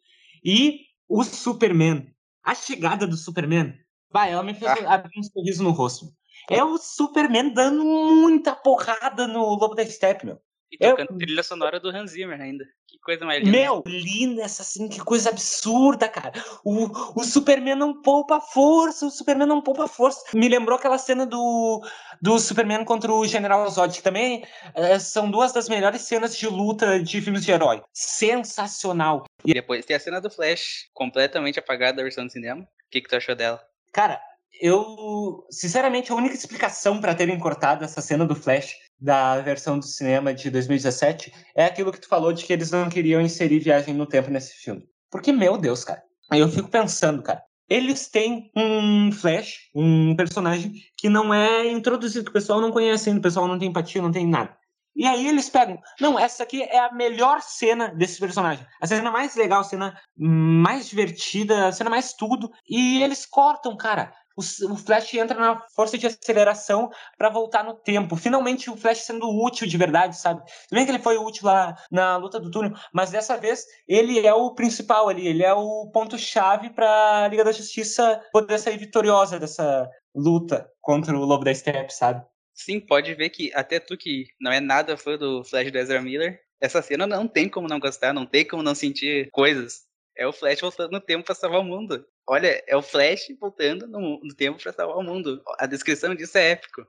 E o Superman, a chegada do Superman, vai, ela me fez ah. abrir um sorriso no rosto. É o Superman dando muita porrada no Lobo da Steppe, meu. E tocando eu... trilha sonora do Hans Zimmer ainda. Que coisa mais linda. Meu, linda essa assim, que coisa absurda, cara. O, o Superman não poupa força, o Superman não poupa força. Me lembrou aquela cena do, do Superman contra o General Zod, que também é, são duas das melhores cenas de luta de filmes de herói. Sensacional. E depois tem a cena do Flash, completamente apagada da versão do cinema. O que, que tu achou dela? Cara, eu, sinceramente, a única explicação para terem cortado essa cena do Flash da versão do cinema de 2017 é aquilo que tu falou de que eles não queriam inserir viagem no tempo nesse filme. Porque, meu Deus, cara. Aí eu fico pensando, cara. Eles têm um Flash, um personagem que não é introduzido, que o pessoal não conhece ainda, o pessoal não tem empatia, não tem nada. E aí eles pegam, não, essa aqui é a melhor cena desse personagem. A cena mais legal, a cena mais divertida, a cena mais tudo. E eles cortam, cara o, Flash entra na força de aceleração para voltar no tempo. Finalmente o Flash sendo útil de verdade, sabe? Tudo bem que ele foi útil lá na luta do túnel, mas dessa vez ele é o principal ali, ele é o ponto-chave para a Liga da Justiça poder sair vitoriosa dessa luta contra o Lobo da Steppe, sabe? Sim, pode ver que até tu que não é nada fã do Flash do Ezra Miller, essa cena não tem como não gostar, não tem como não sentir coisas. É o Flash voltando no tempo para salvar o mundo. Olha, é o Flash voltando no, no tempo para salvar o mundo. A descrição disso é épico.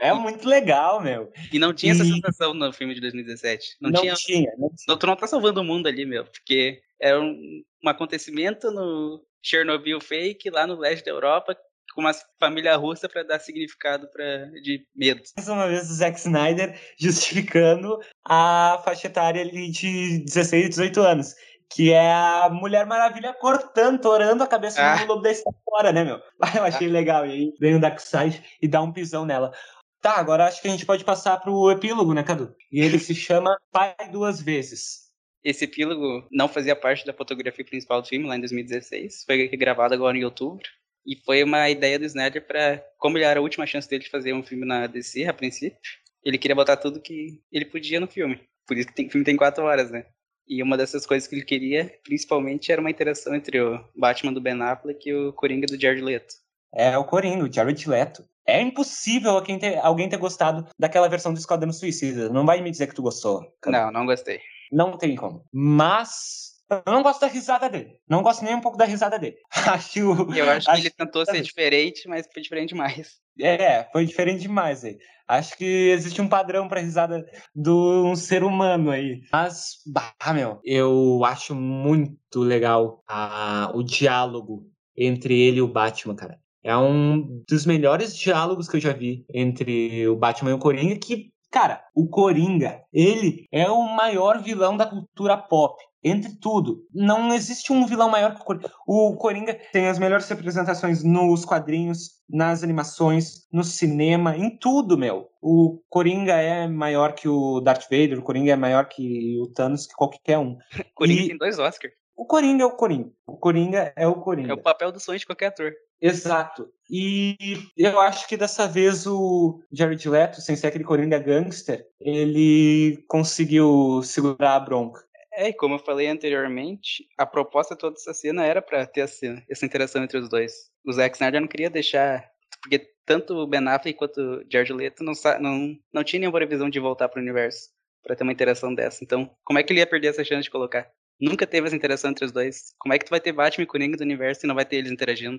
É muito legal, meu. E não tinha e... essa sensação no filme de 2017. Não, não tinha. tinha não tinha. Tu não tá salvando o mundo ali, meu. Porque é um, um acontecimento no Chernobyl fake, lá no leste da Europa, com uma família russa para dar significado para de medo. Mais uma vez o Zack Snyder justificando a faixa etária ali de 16, 18 anos que é a Mulher Maravilha cortando, torando a cabeça ah. do lobo da fora, né, meu? *laughs* Eu achei ah. legal. E aí vem o Darkseid e dá um pisão nela. Tá, agora acho que a gente pode passar pro epílogo, né, Cadu? E ele se chama Pai Duas Vezes. Esse epílogo não fazia parte da fotografia principal do filme, lá em 2016. Foi gravado agora em outubro. E foi uma ideia do Snyder para, como ele era a última chance dele de fazer um filme na DC, a princípio, ele queria botar tudo que ele podia no filme. Por isso que o filme tem quatro horas, né? E uma dessas coisas que ele queria, principalmente, era uma interação entre o Batman do Ben Affleck e o Coringa do Jared Leto. É, o Coringa, o Jared Leto. É impossível alguém ter, alguém ter gostado daquela versão do Esquadrão Suicida. Não vai me dizer que tu gostou. Cara. Não, não gostei. Não tem como. Mas eu não gosto da risada dele. Não gosto nem um pouco da risada dele. *laughs* acho, eu acho que ele tentou ser diferente, mas foi diferente demais. É, foi diferente demais aí. Acho que existe um padrão pra risada de um ser humano aí. Mas, bah, meu, eu acho muito legal a, o diálogo entre ele e o Batman, cara. É um dos melhores diálogos que eu já vi entre o Batman e o Coringa, que, cara, o Coringa, ele é o maior vilão da cultura pop entre tudo. Não existe um vilão maior que o Coringa. O Coringa tem as melhores representações nos quadrinhos, nas animações, no cinema, em tudo, meu. O Coringa é maior que o Darth Vader, o Coringa é maior que o Thanos, que qualquer um. *laughs* Coringa e... tem dois Oscars. O Coringa é o Coringa. O Coringa é o Coringa. É o papel do sonho de qualquer ator. Exato. E eu acho que dessa vez o Jared Leto, sem ser aquele Coringa gangster, ele conseguiu segurar a bronca. É, e como eu falei anteriormente, a proposta toda dessa cena era para ter essa, essa interação entre os dois. O Zack Snyder não queria deixar. Porque tanto o Ben Affleck quanto o George Leto não, não, não tinham nenhuma previsão de voltar para o universo para ter uma interação dessa. Então, como é que ele ia perder essa chance de colocar? Nunca teve essa interação entre os dois. Como é que tu vai ter Batman e Coringa do universo e não vai ter eles interagindo?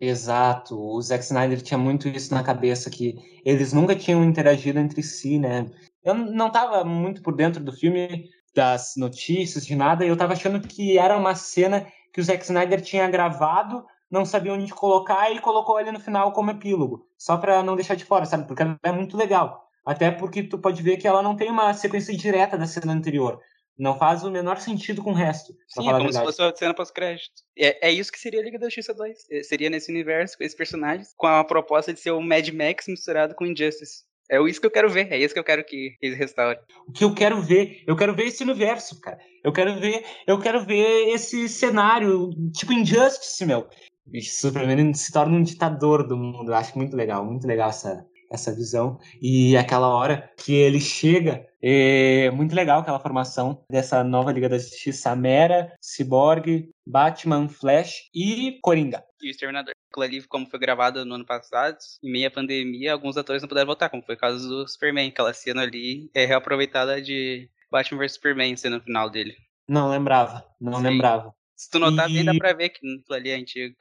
Exato. O Zack Snyder tinha muito isso na cabeça, que eles nunca tinham interagido entre si, né? Eu não estava muito por dentro do filme, das notícias, de nada, e eu tava achando que era uma cena que o Zack Snyder tinha gravado, não sabia onde colocar e colocou ali no final como epílogo, só para não deixar de fora, sabe? Porque ela é muito legal. Até porque tu pode ver que ela não tem uma sequência direta da cena anterior. Não faz o menor sentido com o resto. Sim, é como se fosse uma cena pós-crédito. É, é isso que seria a Liga da Justiça 2. É, seria nesse universo, com esses personagens, com a proposta de ser o Mad Max misturado com Injustice. É isso que eu quero ver, é isso que eu quero que eles restaurem. O que eu quero ver, eu quero ver esse universo, cara. Eu quero ver, eu quero ver esse cenário, tipo Injustice, meu. E Superman se torna um ditador do mundo. Eu acho muito legal, muito legal essa, essa visão. E aquela hora que ele chega, é muito legal aquela formação dessa nova Liga da Justiça: Mera, Cyborg, Batman, Flash e Coringa. E o Exterminador. Aquilo ali, como foi gravado no ano passado, em meia pandemia, alguns atores não puderam voltar, como foi o caso do Superman. Aquela cena ali é reaproveitada de Batman vs Superman, sendo no final dele. Não lembrava, não Sim. lembrava. Se tu notar, e... bem dá pra ver que aquilo ali é antigo.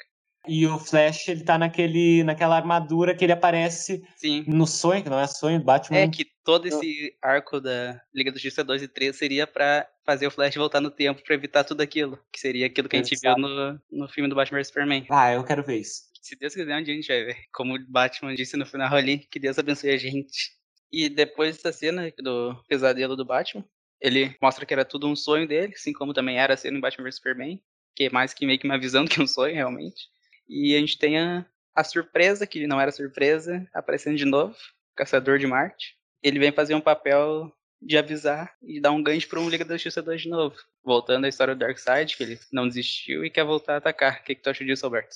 E o Flash, ele tá naquele, naquela armadura que ele aparece Sim. no sonho, que não é sonho, Batman. É que todo esse arco da Liga da Justiça 2 e 3 seria para fazer o Flash voltar no tempo para evitar tudo aquilo. Que seria aquilo que a gente Exato. viu no, no filme do Batman vs Superman. Ah, eu quero ver isso. Se Deus quiser, um dia a gente vai ver. Como o Batman disse no final ali, que Deus abençoe a gente. E depois dessa cena do pesadelo do Batman, ele mostra que era tudo um sonho dele, assim como também era a cena em Batman vs Superman, que é mais que meio que uma visão do que um sonho, realmente. E a gente tem a, a surpresa, que não era surpresa, aparecendo de novo, Caçador de Marte. Ele vem fazer um papel de avisar e dar um gancho para um Liga da Justiça 2 de novo. Voltando à história do Darkseid, que ele não desistiu e quer voltar a atacar. O que, que tu acha disso, Alberto?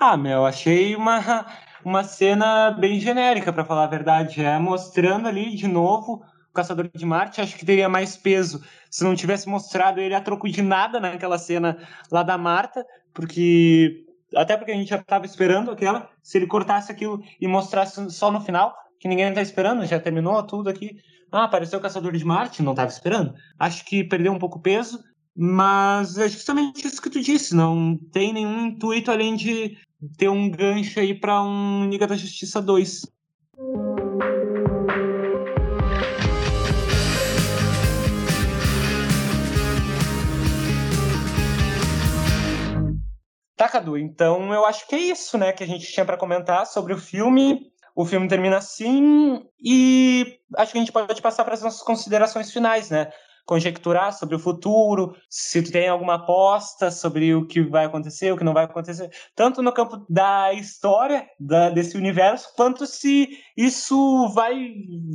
Ah, meu, achei uma, uma cena bem genérica, para falar a verdade. É mostrando ali de novo o Caçador de Marte. Acho que teria mais peso se não tivesse mostrado ele a troco de nada naquela cena lá da Marta, porque até porque a gente já estava esperando aquela, se ele cortasse aquilo e mostrasse só no final, que ninguém está esperando, já terminou tudo aqui. Ah, apareceu o Caçador de Marte, não estava esperando. Acho que perdeu um pouco peso, mas é justamente isso que tu disse, não tem nenhum intuito além de ter um gancho aí para um Liga da Justiça 2. Tá, Cadu, então eu acho que é isso, né, que a gente tinha para comentar sobre o filme. O filme termina assim e acho que a gente pode passar para as nossas considerações finais, né? Conjecturar sobre o futuro, se tu tem alguma aposta sobre o que vai acontecer, o que não vai acontecer, tanto no campo da história da, desse universo, quanto se isso vai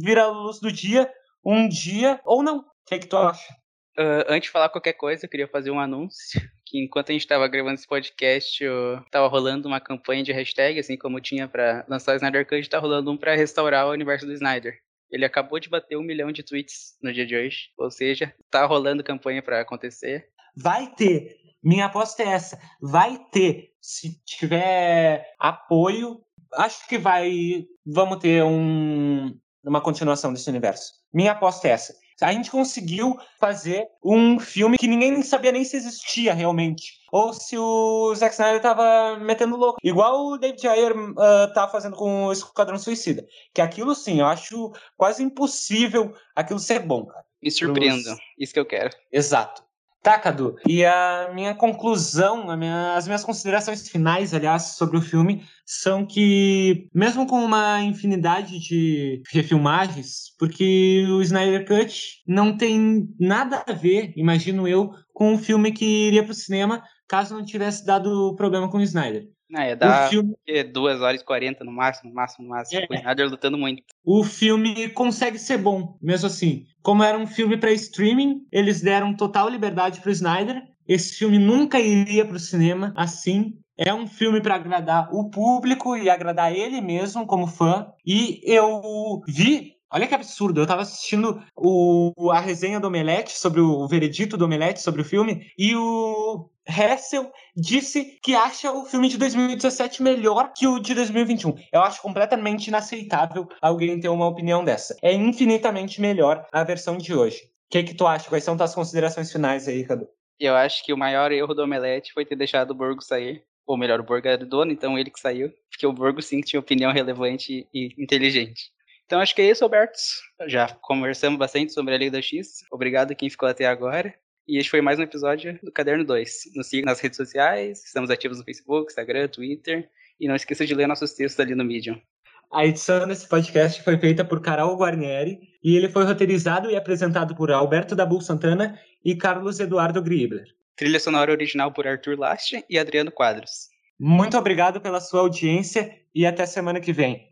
vir à luz do dia um dia ou não. O que, é que tu acha? Uh, antes de falar qualquer coisa, eu queria fazer um anúncio que enquanto a gente estava gravando esse podcast, estava rolando uma campanha de hashtag, assim como tinha para lançar o Snyder Cut, está rolando um para restaurar o universo do Snyder. Ele acabou de bater um milhão de tweets no dia de hoje, ou seja, tá rolando campanha para acontecer. Vai ter. Minha aposta é essa. Vai ter. Se tiver apoio, acho que vai. Vamos ter um, uma continuação desse universo. Minha aposta é essa. A gente conseguiu fazer um filme que ninguém sabia nem se existia realmente. Ou se o Zack Snyder tava metendo louco. Igual o David Ayer uh, tá fazendo com o Esquadrão Suicida. Que aquilo sim, eu acho quase impossível aquilo ser bom, cara. Me surpreenda. Pros... Isso que eu quero. Exato. Cadu. E a minha conclusão, minha, as minhas considerações finais, aliás, sobre o filme, são que, mesmo com uma infinidade de refilmagens, porque o Snyder Cut não tem nada a ver, imagino eu, com um filme que iria para o cinema caso não tivesse dado problema com o Snyder. Não, ia dar o filme... 2 horas e 40 no máximo, no máximo, no máximo. É. O Snyder lutando muito. O filme consegue ser bom, mesmo assim. Como era um filme para streaming, eles deram total liberdade pro Snyder. Esse filme nunca iria pro cinema assim. É um filme para agradar o público e agradar ele mesmo como fã. E eu vi Olha que absurdo, eu tava assistindo o, a resenha do Omelete sobre o, o veredito do Omelete sobre o filme e o Hessel disse que acha o filme de 2017 melhor que o de 2021. Eu acho completamente inaceitável alguém ter uma opinião dessa. É infinitamente melhor a versão de hoje. O que, que tu acha? Quais são tuas considerações finais aí, Cadu? Eu acho que o maior erro do Omelete foi ter deixado o Borgo sair. Ou melhor, o Borgo era dono, então ele que saiu. Porque o Borgo sim tinha opinião relevante e inteligente. Então acho que é isso, Alberto. Já conversamos bastante sobre a Liga da X. Obrigado a quem ficou até agora. E este foi mais um episódio do Caderno 2. Nos siga nas redes sociais, estamos ativos no Facebook, Instagram, Twitter. E não esqueça de ler nossos textos ali no Medium. A edição desse podcast foi feita por Carol Guarnieri e ele foi roteirizado e apresentado por Alberto Dabu Santana e Carlos Eduardo Griebler. Trilha sonora original por Arthur Last e Adriano Quadros. Muito obrigado pela sua audiência e até semana que vem.